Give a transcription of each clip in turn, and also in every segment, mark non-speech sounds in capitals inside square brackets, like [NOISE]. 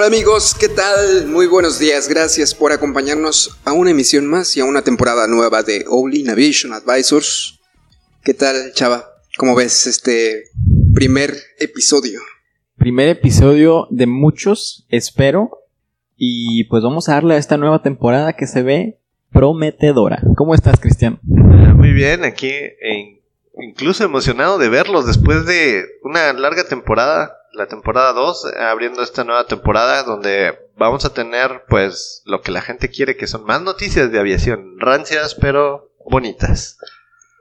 Hola amigos, ¿qué tal? Muy buenos días, gracias por acompañarnos a una emisión más y a una temporada nueva de Only Navigation Advisors. ¿Qué tal, Chava? ¿Cómo ves este primer episodio? Primer episodio de muchos, espero. Y pues vamos a darle a esta nueva temporada que se ve prometedora. ¿Cómo estás, Cristian? Muy bien, aquí incluso emocionado de verlos después de una larga temporada la temporada 2, abriendo esta nueva temporada donde vamos a tener pues lo que la gente quiere, que son más noticias de aviación, rancias pero bonitas.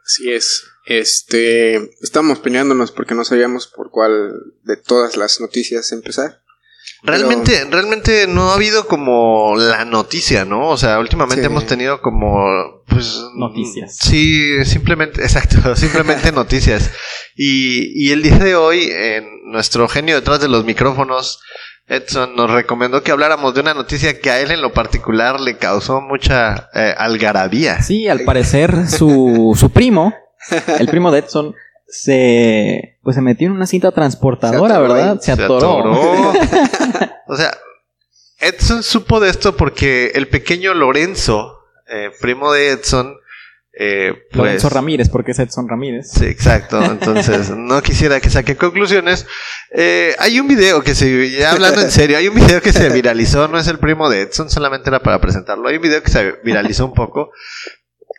Así es. Este, estamos peleándonos porque no sabíamos por cuál de todas las noticias empezar. Realmente, realmente no ha habido como la noticia, ¿no? O sea, últimamente hemos tenido como, pues... Noticias. Sí, simplemente, [LAUGHS] exacto, simplemente noticias. Y, y el día de hoy, en nuestro genio detrás de los micrófonos, Edson nos recomendó que habláramos de una noticia que a él en lo particular le causó mucha eh, algarabía. Sí, al parecer su, su primo, el primo de Edson, se pues se metió en una cinta transportadora, ¿verdad? Se atoró. [LAUGHS] o sea, Edson supo de esto porque el pequeño Lorenzo, eh, primo de Edson, eh, pues, Lorenzo Ramírez, porque es Edson Ramírez. Sí, exacto. Entonces, [LAUGHS] no quisiera que saque conclusiones. Eh, hay un video que se, ya hablando en serio, hay un video que se viralizó, no es el primo de Edson, solamente era para presentarlo. Hay un video que se viralizó un poco,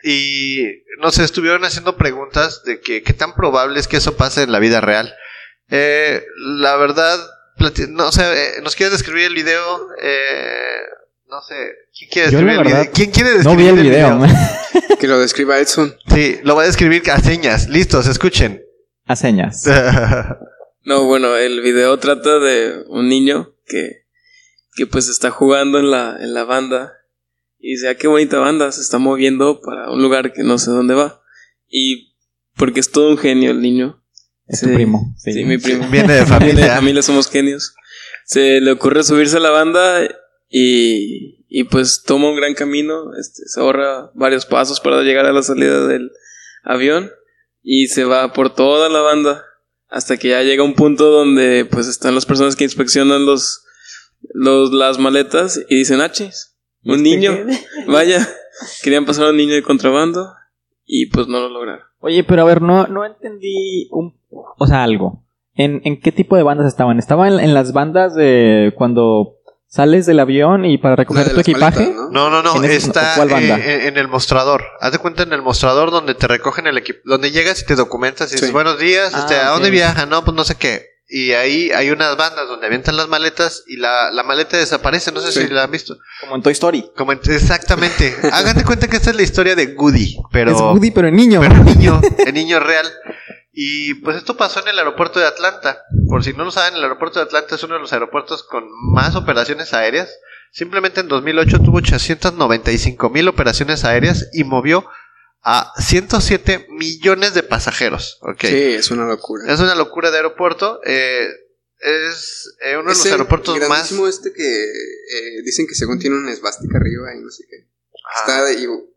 y no sé, estuvieron haciendo preguntas de que qué tan probable es que eso pase en la vida real. Eh, la verdad, no sé, eh, ¿nos quieres describir el video? Eh, no sé, ¿quién quiere describir el video? ¿Quién quiere describir no vi el, video? [LAUGHS] que lo describa Edson. Sí, lo va a describir a señas. Listos, escuchen. A señas. [LAUGHS] no, bueno, el video trata de un niño que, que pues está jugando en la, en la banda y dice, ah, qué bonita banda, se está moviendo para un lugar que no sé dónde va. Y porque es todo un genio el niño. Es tu primo. Sí, mi primo. Viene de familia. [LAUGHS] Viene de familia, somos genios. Se le ocurre subirse a la banda y, y pues toma un gran camino, este, se ahorra varios pasos para llegar a la salida del avión y se va por toda la banda hasta que ya llega un punto donde pues están las personas que inspeccionan los, los las maletas y dicen, ah, un niño. [LAUGHS] Vaya, querían pasar a un niño de contrabando y pues no lo lograron. Oye, pero a ver, no, no entendí un, o sea, algo. ¿En, ¿En qué tipo de bandas estaban? ¿Estaban en, las bandas de cuando sales del avión y para recoger tu equipaje? ¿no? no, no, está En, el mostrador. Haz de cuenta en el mostrador donde te recogen el equipo, donde llegas y te documentas y dices, buenos días, este, ¿a ah, dónde viajan? No, pues no sé qué. Y ahí hay unas bandas donde avientan las maletas y la, la maleta desaparece. No sé si la han visto. Como en Toy Story. Como exactamente. [LAUGHS] Hagan de cuenta que esta es la historia de Goody. Pero, es Goody, pero en niño. Pero en niño, en niño real. Y pues esto pasó en el aeropuerto de Atlanta. Por si no lo saben, el aeropuerto de Atlanta es uno de los aeropuertos con más operaciones aéreas. Simplemente en 2008 tuvo 895 mil operaciones aéreas y movió a 107 millones de pasajeros. Okay. Sí, es una locura. Es una locura de aeropuerto. Eh, es eh, uno de los aeropuertos más. este que eh, dicen que según tiene una esvástica arriba y no sé qué. Está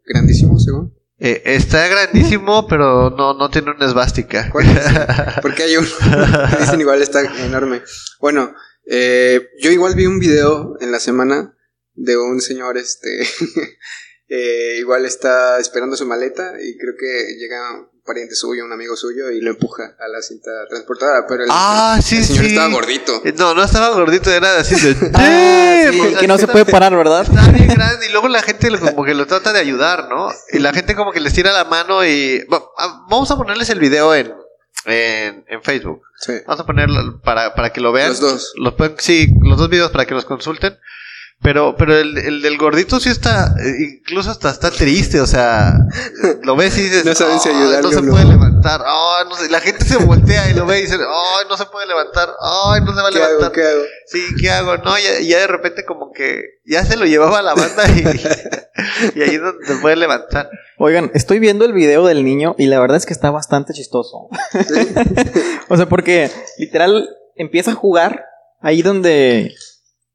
grandísimo, según. Eh, está grandísimo, [LAUGHS] pero no, no tiene una esvástica. [LAUGHS] Porque hay uno [LAUGHS] dicen igual está enorme. Bueno, yo igual vi un video en la semana de un señor, este, Eh, igual está esperando su maleta y creo que llega pariente suyo, un amigo suyo y lo empuja a la cinta transportadora. Pero el, ah, sí, señor estaba gordito. Eh, no, no estaba gordito, era así de. [LAUGHS] Ah, que no se puede parar, ¿verdad? Está bien grande y luego la gente como que lo trata de ayudar, ¿no? Y la gente como que les tira la mano y. Ah, vamos a ponerles el video en, en, en Facebook. Vamos a ponerlo para, para que lo vean. Los dos. Los sí, los dos videos para que los consulten. Pero, pero el, el del gordito sí está, eh, incluso hasta está triste, o sea, lo ves y dices, No saben si "Ay, ayudarle no se no". puede levantar, ay, no sé, la gente se voltea y lo ve y dice, ay, no se puede levantar, ay, no se va a ¿Qué levantar. hago? ¿Qué hago? Sí, ¿qué hago? No, ya, ya de repente como que ya se lo llevaba a la banda y, y ahí es donde se puede levantar. Oigan, estoy viendo el video del niño y la verdad es que está bastante chistoso. [LAUGHS] o sea, porque literal empieza a jugar ahí donde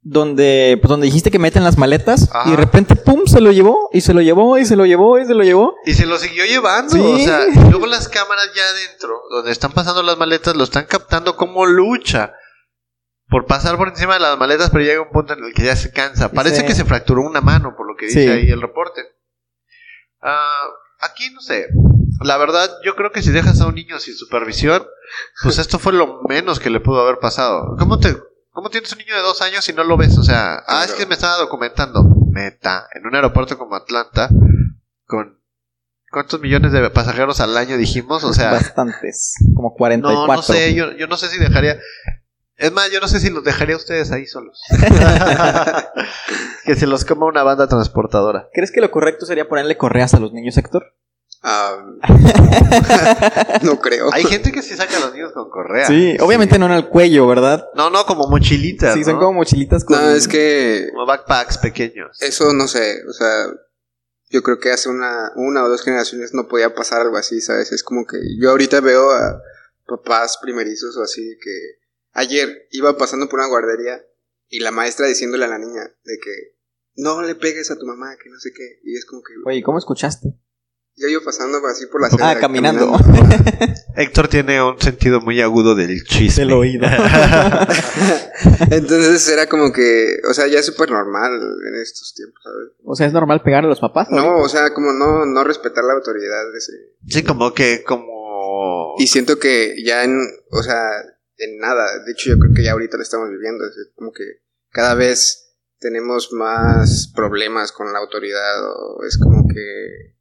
donde pues donde dijiste que meten las maletas Ajá. y de repente pum se lo llevó y se lo llevó y se lo llevó y se lo llevó. Y se lo siguió llevando, Sí. o sea, luego las cámaras ya adentro, donde están pasando las maletas, lo están captando como lucha. Por pasar por encima de las maletas, pero llega un punto en el que ya se cansa. Parece Sí. que se fracturó una mano, por lo que dice Sí. ahí el reporte. Ah, aquí no sé. La verdad, yo creo que si dejas a un niño sin supervisión, pues esto fue lo menos que le pudo haber pasado. ¿Cómo te, cómo tienes un niño de dos años y no lo ves? O sea, ah, es que me estaba documentando. Meta, en un aeropuerto como Atlanta, con ¿cuántos millones de pasajeros al año dijimos? O sea, Bastantes, como 44. no, no sé, yo, yo no sé si dejaría. Es más, yo no sé si los dejaría a ustedes ahí solos. [LAUGHS] [LAUGHS] que se los coma una banda transportadora. ¿Crees que lo correcto sería ponerle correas a los niños, Héctor? Ah, [LAUGHS] no creo. Hay gente que sí saca los niños con correa. Sí, obviamente no en el cuello, ¿verdad? No, no, como mochilitas. Sí, son ¿no? como mochilitas con No, es que Como backpacks pequeños. eso no sé, o sea, yo creo que hace una, una o dos generaciones no podía pasar algo así, ¿sabes? Es como que yo ahorita veo a papás primerizos o así que ayer iba pasando por una guardería y la maestra diciéndole a la niña de que no le pegues a tu mamá, que no sé qué, y es como que Oye, ¿cómo escuchaste? Yo iba pasando así por la acera, Ah, caminando. [LAUGHS] Héctor tiene un sentido muy agudo del chisme. Del oído. [LAUGHS] Entonces era como que, o sea, ya es súper normal en estos tiempos, ¿sabes? o sea, ¿es normal pegar a los papás? No, o sea, como no, no respetar la autoridad de ese... sí, como que, como. Y siento que ya en, o sea, en nada, de hecho yo creo que ya ahorita lo estamos viviendo, es como que cada vez tenemos más problemas con la autoridad o es como que,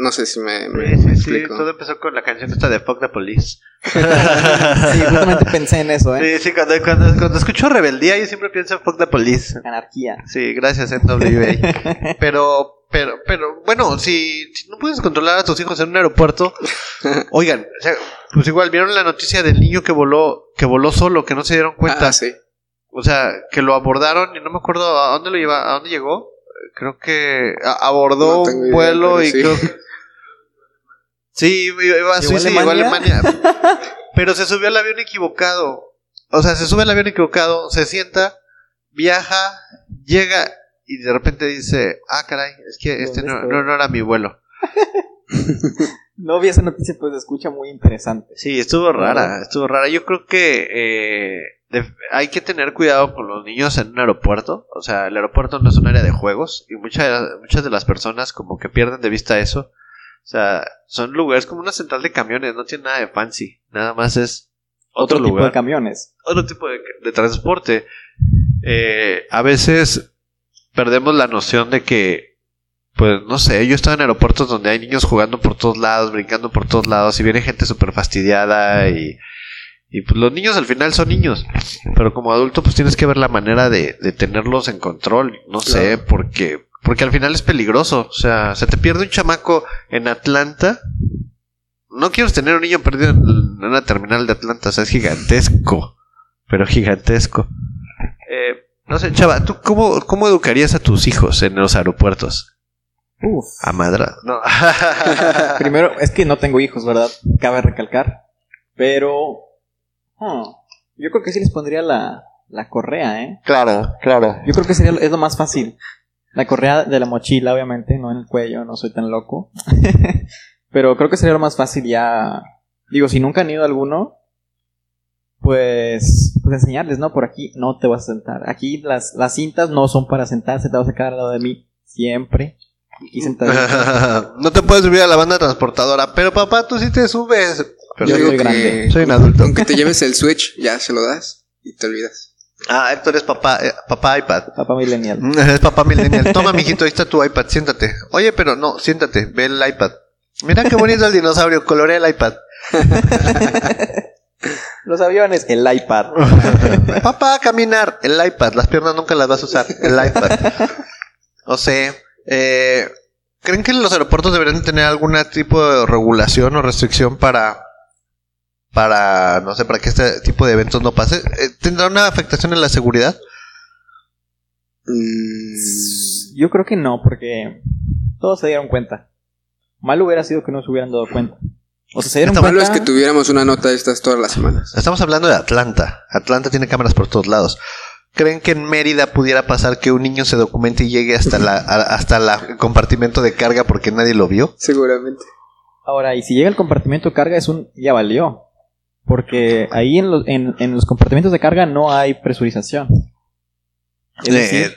no sé si me, me, Sí, me sí, todo empezó con la canción esta de Fuck the Police. [LAUGHS] Sí, justamente pensé en eso, ¿eh? Sí, sí, cuando, cuando, cuando escucho rebeldía yo siempre pienso en Fuck the Police. Anarquía. Sí, gracias NWA. [LAUGHS] pero, pero, pero, bueno, si, si no puedes controlar a tus hijos en un aeropuerto, [LAUGHS] oigan, o sea, pues igual vieron la noticia del niño que voló, que voló solo, que no se dieron cuenta. Ah, sí. O sea, que lo abordaron y no me acuerdo a dónde lo lleva, a dónde llegó. Creo que abordó No un vuelo y sí. creo que- Sí, iba a ¿Llegó a Alemania? Alemania. [LAUGHS] Pero se subió al avión equivocado. O sea, se sube al avión equivocado, se sienta, viaja, llega y de repente dice, ah, caray, es que este ¿Dónde no, no, no era mi vuelo. [LAUGHS] No vi esa noticia, pues se escucha muy interesante. Sí, estuvo rara, estuvo rara. Yo creo que eh, de- hay que tener cuidado con los niños en un aeropuerto. O sea, el aeropuerto no es un área de juegos y muchas, muchas de las personas como que pierden de vista eso. O sea, son lugares como una central de camiones, no tiene nada de fancy, nada más es otro, Otro tipo lugar de camiones. otro tipo de, de transporte. Eh, a veces perdemos la noción de que, pues no sé, yo he estado en aeropuertos donde hay niños jugando por todos lados, brincando por todos lados, y viene gente súper fastidiada y, y pues los niños al final son niños, pero como adulto pues tienes que ver la manera de, de tenerlos en control, no sé, porque, porque al final es peligroso, o sea, se te pierde un chamaco en Atlanta. No quieres tener un niño perdido en una terminal de Atlanta, o sea, es gigantesco pero gigantesco. Eh, no sé, Chava, ¿tú cómo, cómo educarías a tus hijos en los aeropuertos? Uf. A madra. No. [LAUGHS] Primero, es que no tengo hijos, ¿verdad? Cabe recalcar. Pero. hmm, yo creo que sí les pondría la, la correa, ¿eh? claro, claro. Yo creo que sería es lo más fácil. La correa de la mochila, obviamente, no en el cuello, no soy tan loco. [LAUGHS] Pero creo que sería lo más fácil ya. Digo, si nunca han ido a alguno, pues, pues enseñarles, ¿no? Por aquí no te vas a sentar. Aquí las, las cintas no son para sentarse, te vas a quedar al lado de mí siempre. Sentadito. [LAUGHS] no te puedes subir a la banda transportadora, pero papá, tú sí te subes. Pero Yo soy digo que grande. Soy un adulto. Aunque te lleves el Switch, ya se lo das y te olvidas. Ah, Héctor es papá, eh, papá iPad. Papá millennial. [LAUGHS] Es papá millennial. Toma, mijito, ahí está tu iPad, siéntate. Oye, pero no, siéntate, ve el iPad. Mira qué bonito el dinosaurio, colorea el iPad. [LAUGHS] Los aviones, el iPad. [LAUGHS] Papá, caminar, el iPad. Las piernas nunca las vas a usar, el iPad. O sea, eh, ¿creen que los aeropuertos deberían tener algún tipo de regulación o restricción para, para, no sé, para que este tipo de eventos no pase? Eh, ¿Tendrá una afectación en la seguridad? Mm, Yo creo que no, porque todos se dieron cuenta. Mal hubiera sido que no se hubieran dado cuenta. O sea, se dieron malo es que tuviéramos una nota de estas todas las semanas. Estamos hablando de Atlanta. Atlanta tiene cámaras por todos lados. ¿Creen que en Mérida pudiera pasar que un niño se documente y llegue hasta la hasta la- el compartimento de carga porque nadie lo vio? Seguramente. Ahora, y si llega el compartimento de carga, es un. Ya valió. Porque ahí en los, en, en los compartimentos de carga no hay presurización. Es Eh, decir,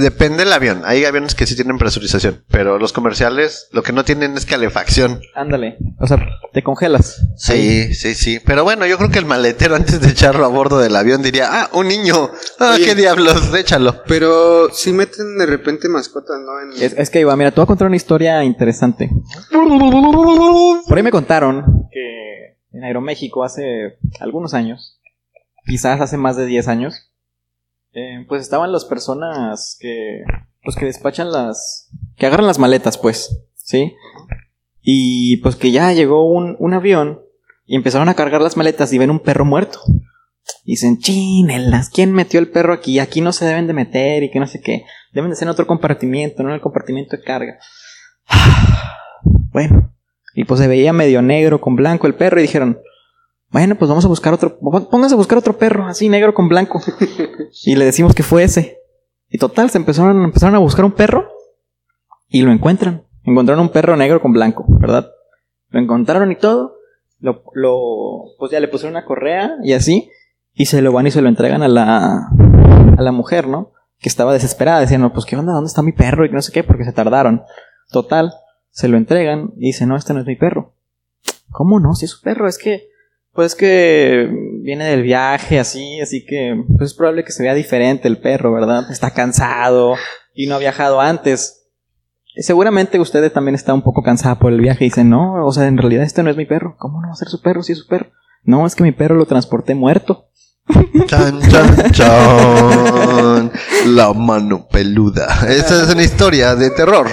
depende del avión. Hay aviones que sí tienen presurización, pero los comerciales lo que no tienen es calefacción. ándale. O sea, te congelas. Sí, sí, sí. Pero bueno, yo creo que el maletero antes de echarlo a bordo del avión diría, ah, un niño. Ah, Oye. qué diablos, échalo. Pero si meten de repente mascotas, ¿no? En... Es, es que iba, mira, te voy a contar una historia interesante. Por ahí me contaron que en Aeroméxico hace algunos años, quizás hace más de 10 años, eh, pues estaban las personas que, pues que despachan las, que agarran las maletas, pues, ¿sí? Y pues que ya llegó un, un avión y empezaron a cargar las maletas y ven un perro muerto. Dicen, chinelas, ¿quién metió el perro aquí? Aquí no se deben de meter y que no sé qué. Deben de ser en otro compartimiento, no en el compartimiento de carga. [SIGHS] Bueno, y pues se veía medio negro con blanco el perro y dijeron, bueno, pues vamos a buscar otro, pónganse a buscar otro perro, así negro con blanco. [LAUGHS] y le decimos que fue ese. Y total, se empezaron, empezaron a buscar un perro y lo encuentran. Encontraron un perro negro con blanco, ¿verdad? Lo encontraron y todo. Lo, lo, pues ya le pusieron una correa y así. Y se lo van y se lo entregan a la, a la mujer, ¿no? Que estaba desesperada, decían, no, pues qué onda, ¿dónde está mi perro? Y no sé qué, porque se tardaron. Total, se lo entregan y dice, no, este no es mi perro. ¿Cómo no? Si es su perro, es que, pues que viene del viaje así, así que pues es probable que se vea diferente el perro, ¿verdad? Está cansado y no ha viajado antes. Y Seguramente usted también está un poco cansada por el viaje y dice, no, o sea, en realidad este no es mi perro. ¿Cómo no va a ser su perro si es su perro? No, es que mi perro lo transporté muerto. Chan, chan, chan. La mano peluda. Esta es una historia de terror.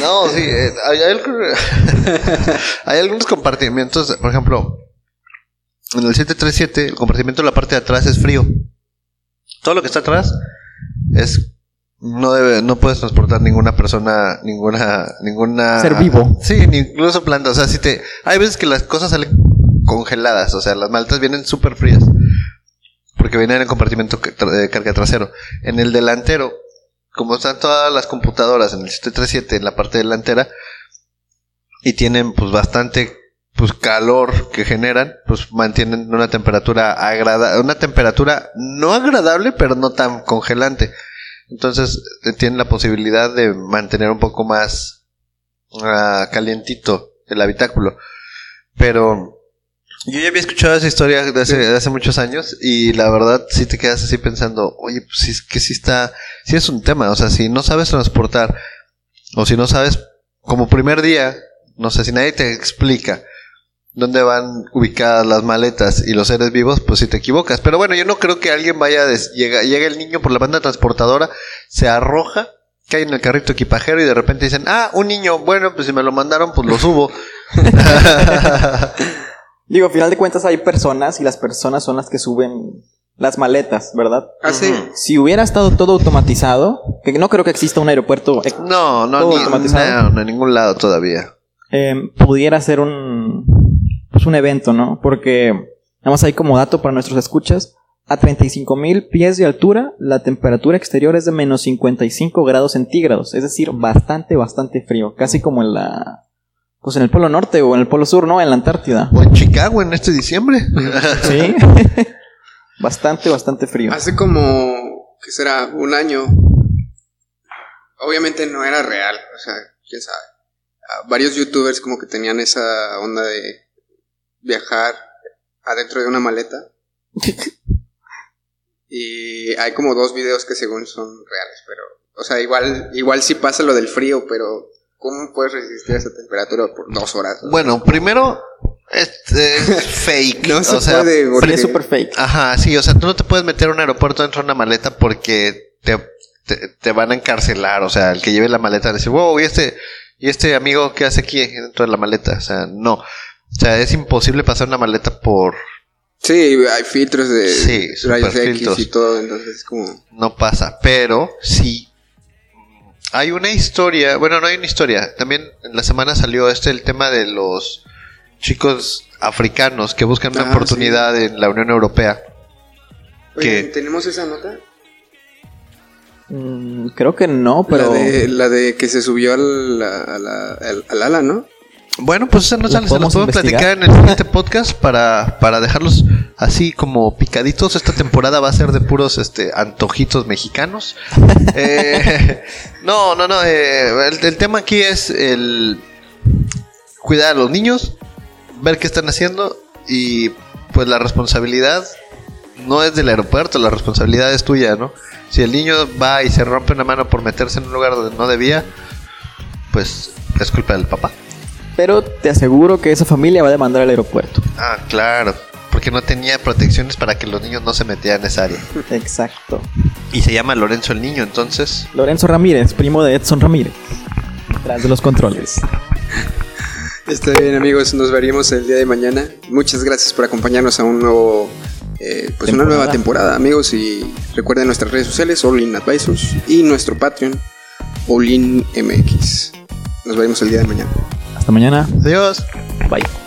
No, sí, hay, hay alg- hay algunos compartimientos, por ejemplo, en el 737, el compartimiento de la parte de atrás es frío. Todo lo que está atrás es no debe, no puedes transportar ninguna persona, ninguna, ninguna Ser vivo. Sí, incluso plantas. O sea, si te, hay veces que las cosas salen congeladas, o sea, las maletas vienen súper frías. Porque vienen en compartimento de carga trasero. En el delantero, como están todas las computadoras en el 737 en la parte delantera, y tienen pues bastante pues calor que generan, pues mantienen una temperatura agradable, una temperatura no agradable, pero no tan congelante. Entonces eh, tienen la posibilidad de mantener un poco más ah, calientito el habitáculo. Pero yo ya había escuchado esa historia de hace, hace muchos años y la verdad sí te quedas así pensando, oye, pues es que sí está, sí es un tema, o sea, si no sabes transportar o si no sabes, como primer día, no sé, si nadie te explica dónde van ubicadas las maletas y los seres vivos, pues si te equivocas. Pero bueno, yo no creo que alguien vaya, des- llega, llega el niño por la banda transportadora, se arroja, cae en el carrito equipajero y de repente dicen, ah, un niño, bueno, pues si me lo mandaron, pues lo subo. [LAUGHS] Digo, al final de cuentas hay personas y las personas son las que suben las maletas, ¿verdad? Así. Si hubiera estado todo automatizado, que no creo que exista un aeropuerto, eh, no, no, Todo ni, automatizado. no, no, en ningún lado todavía. eh, pudiera ser un, pues un evento, ¿no? Porque, nada más hay como dato para nuestros escuchas, a 35 mil pies de altura, la temperatura exterior es de menos 55 grados centígrados, es decir, bastante, bastante frío, casi como en la, pues en el Polo Norte o en el Polo Sur, ¿no? En la Antártida. O en Chicago en este diciembre. [LAUGHS] Sí. [LAUGHS] bastante, bastante frío. Hace como, ¿qué será? Un año. Obviamente no era real, o sea, quién sabe. Varios youtubers como que tenían esa onda de viajar adentro de una maleta. [LAUGHS] y hay como dos videos que según son reales, pero, o sea, igual, igual sí pasa lo del frío, pero ¿cómo puedes resistir esa temperatura por dos horas? Bueno, primero, Es, es [LAUGHS] fake. No se o sea, puede, porque- es súper fake. Ajá, sí, o sea, tú no te puedes meter a un aeropuerto dentro de una maleta porque te, te, te van a encarcelar. O sea, el que lleve la maleta decir, wow, ¿y este, ¿y este amigo qué hace aquí dentro de la maleta? O sea, no. O sea, es imposible pasar una maleta por... Sí, hay filtros de Sí, rayos X filtros. y todo, entonces es como... No pasa, pero sí. Hay una historia, bueno, no hay una historia. También en la semana salió este el tema de los chicos africanos que buscan una Ah, oportunidad en la Unión Europea. Oye. ¿tenemos esa nota? Mm, creo que no, pero. La, de, la de que se subió al, a la- al, al ala, ¿no? Bueno, pues eso no ¿Los sale, se los podemos platicar en el siguiente podcast para, para dejarlos así como picaditos. Esta temporada va a ser de puros este antojitos mexicanos. [LAUGHS] Eh, [LAUGHS] no, no, no. eh, el, el tema aquí es el cuidar a los niños, ver qué están haciendo y pues la responsabilidad no es del aeropuerto, la responsabilidad es tuya, ¿no? Si el niño va y se rompe una mano por meterse en un lugar donde no debía, pues es culpa del papá. Pero te aseguro que esa familia va a demandar al aeropuerto. Ah, claro. Porque no tenía protecciones para que los niños no se metieran en esa área. [LAUGHS] Exacto. Y se llama Lorenzo el niño, entonces. Lorenzo Ramírez, primo de Edson Ramírez. Detrás de los controles. Está bien, amigos, nos veríamos el día de mañana. Muchas gracias por acompañarnos a un nuevo, eh, pues una nueva temporada, amigos. Y recuerden nuestras redes sociales, All In Advisors, y nuestro Patreon, All In MX. Nos veremos el día de mañana. Hasta mañana. Adiós. Bye.